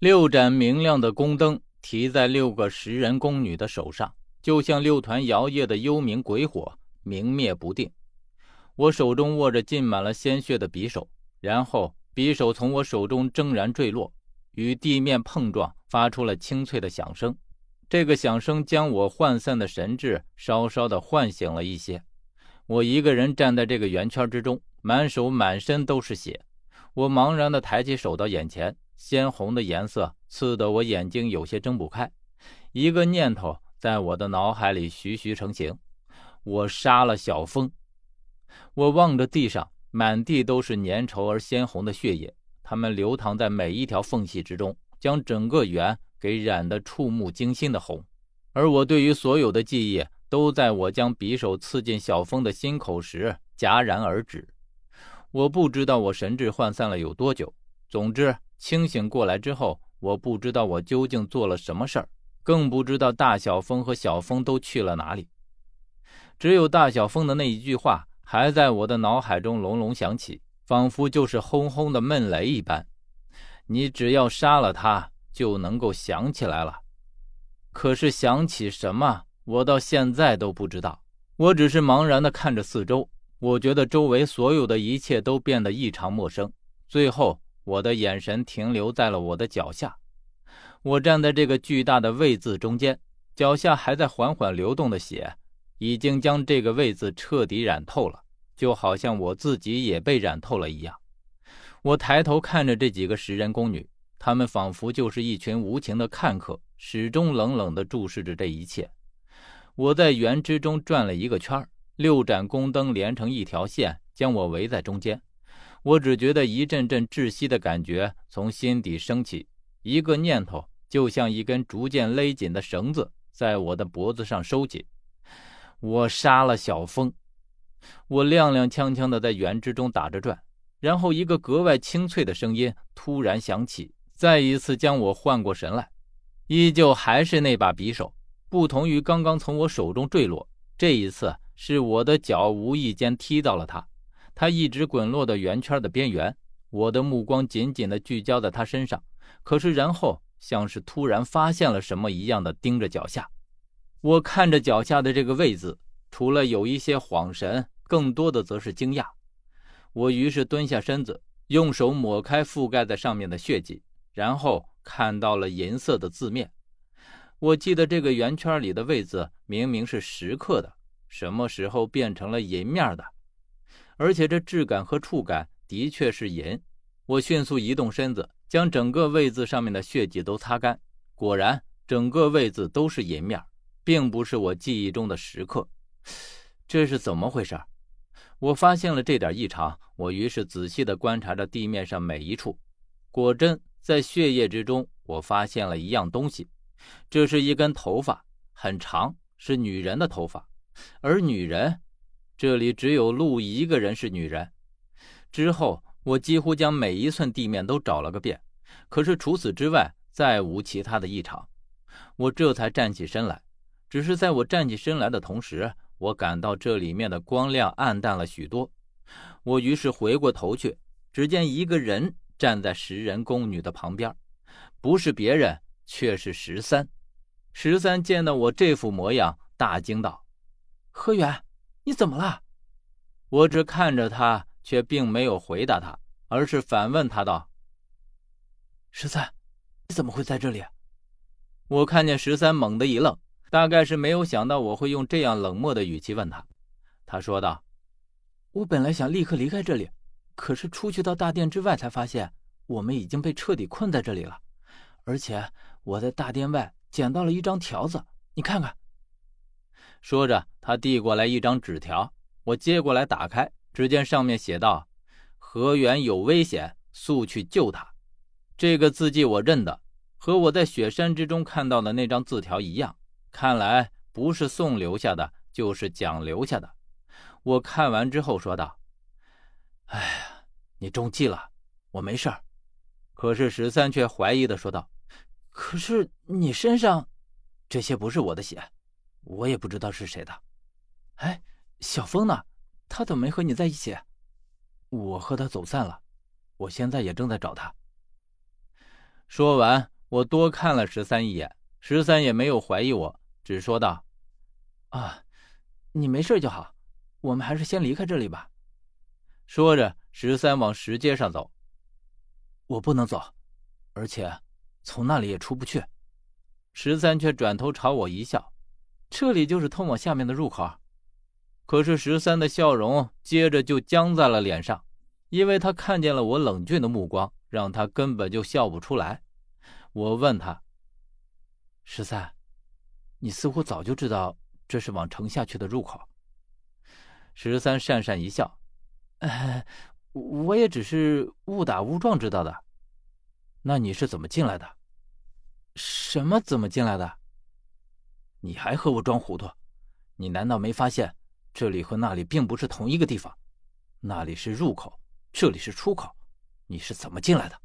六盏明亮的宫灯提在六个食人宫女的手上，就像六团摇曳的幽冥鬼火，明灭不定。我手中握着浸满了鲜血的匕首，然后匕首从我手中铮然坠落，与地面碰撞，发出了清脆的响声。这个响声将我涣散的神智稍稍的唤醒了一些。我一个人站在这个圆圈之中，满手满身都是血。我茫然的抬起手到眼前，鲜红的颜色刺得我眼睛有些睁不开。一个念头在我的脑海里徐徐成型：我杀了小峰。我望着地上，满地都是粘稠而鲜红的血液，它们流淌在每一条缝隙之中，将整个园给染得触目惊心的红。而我对于所有的记忆，都在我将匕首刺进小峰的心口时戛然而止。我不知道我神志涣散了有多久，总之清醒过来之后，我不知道我究竟做了什么事儿，更不知道大小峰和小峰都去了哪里。只有大小峰的那一句话。还在我的脑海中隆隆响起，仿佛就是轰轰的闷雷一般。你只要杀了他，就能够想起来了。可是想起什么，我到现在都不知道。我只是茫然地看着四周，我觉得周围所有的一切都变得异常陌生。最后，我的眼神停留在了我的脚下。我站在这个巨大的“位”字中间，脚下还在缓缓流动的血。已经将这个位字彻底染透了，就好像我自己也被染透了一样。我抬头看着这几个食人宫女，她们仿佛就是一群无情的看客，始终冷冷地注视着这一切。我在圆之中转了一个圈六盏宫灯连成一条线，将我围在中间。我只觉得一阵阵窒息的感觉从心底升起，一个念头就像一根逐渐勒紧的绳子，在我的脖子上收紧。我杀了小峰，我踉踉跄跄地在园之中打着转，然后一个格外清脆的声音突然响起，再一次将我唤过神来。依旧还是那把匕首，不同于刚刚从我手中坠落，这一次是我的脚无意间踢到了它，它一直滚落到圆圈的边缘。我的目光紧紧地聚焦在它身上，可是然后像是突然发现了什么一样的盯着脚下。我看着脚下的这个“位”子，除了有一些恍神，更多的则是惊讶。我于是蹲下身子，用手抹开覆盖在上面的血迹，然后看到了银色的字面。我记得这个圆圈里的“位”子明明是石刻的，什么时候变成了银面的？而且这质感和触感的确是银。我迅速移动身子，将整个“位”子上面的血迹都擦干，果然，整个“位”子都是银面。并不是我记忆中的时刻，这是怎么回事？我发现了这点异常，我于是仔细地观察着地面上每一处。果真，在血液之中，我发现了一样东西，这是一根头发，很长，是女人的头发。而女人，这里只有路一个人是女人。之后，我几乎将每一寸地面都找了个遍，可是除此之外，再无其他的异常。我这才站起身来。只是在我站起身来的同时，我感到这里面的光亮暗淡了许多。我于是回过头去，只见一个人站在食人宫女的旁边，不是别人，却是十三。十三见到我这副模样，大惊道：“何远，你怎么了？”我只看着他，却并没有回答他，而是反问他道：“十三，你怎么会在这里？”我看见十三猛地一愣。大概是没有想到我会用这样冷漠的语气问他，他说道：“我本来想立刻离开这里，可是出去到大殿之外才发现我们已经被彻底困在这里了。而且我在大殿外捡到了一张条子，你看看。”说着，他递过来一张纸条，我接过来打开，只见上面写道：“河源有危险，速去救他。”这个字迹我认得，和我在雪山之中看到的那张字条一样。看来不是宋留下的，就是蒋留下的。我看完之后说道：“哎呀，你中计了，我没事儿。”可是十三却怀疑的说道：“可是你身上这些不是我的血，我也不知道是谁的。小峰呢？他怎么没和你在一起？我和他走散了，我现在也正在找他。”说完，我多看了十三一眼，十三也没有怀疑我，只说道：“啊，你没事就好，我们还是先离开这里吧。”说着，十三往石阶上走。我不能走，而且从那里也出不去。十三却转头朝我一笑：“这里就是通往下面的入口。”可是十三的笑容接着就僵在了脸上，因为他看见了我冷峻的目光，让他根本就笑不出来。我问他：“十三，你似乎早就知道这是往城下去的入口。”十三讪讪一笑：“呃，我也只是误打误撞知道的。那你是怎么进来的？什么怎么进来的？你还和我装糊涂？你难道没发现？”这里和那里并不是同一个地方，那里是入口，这里是出口，你是怎么进来的？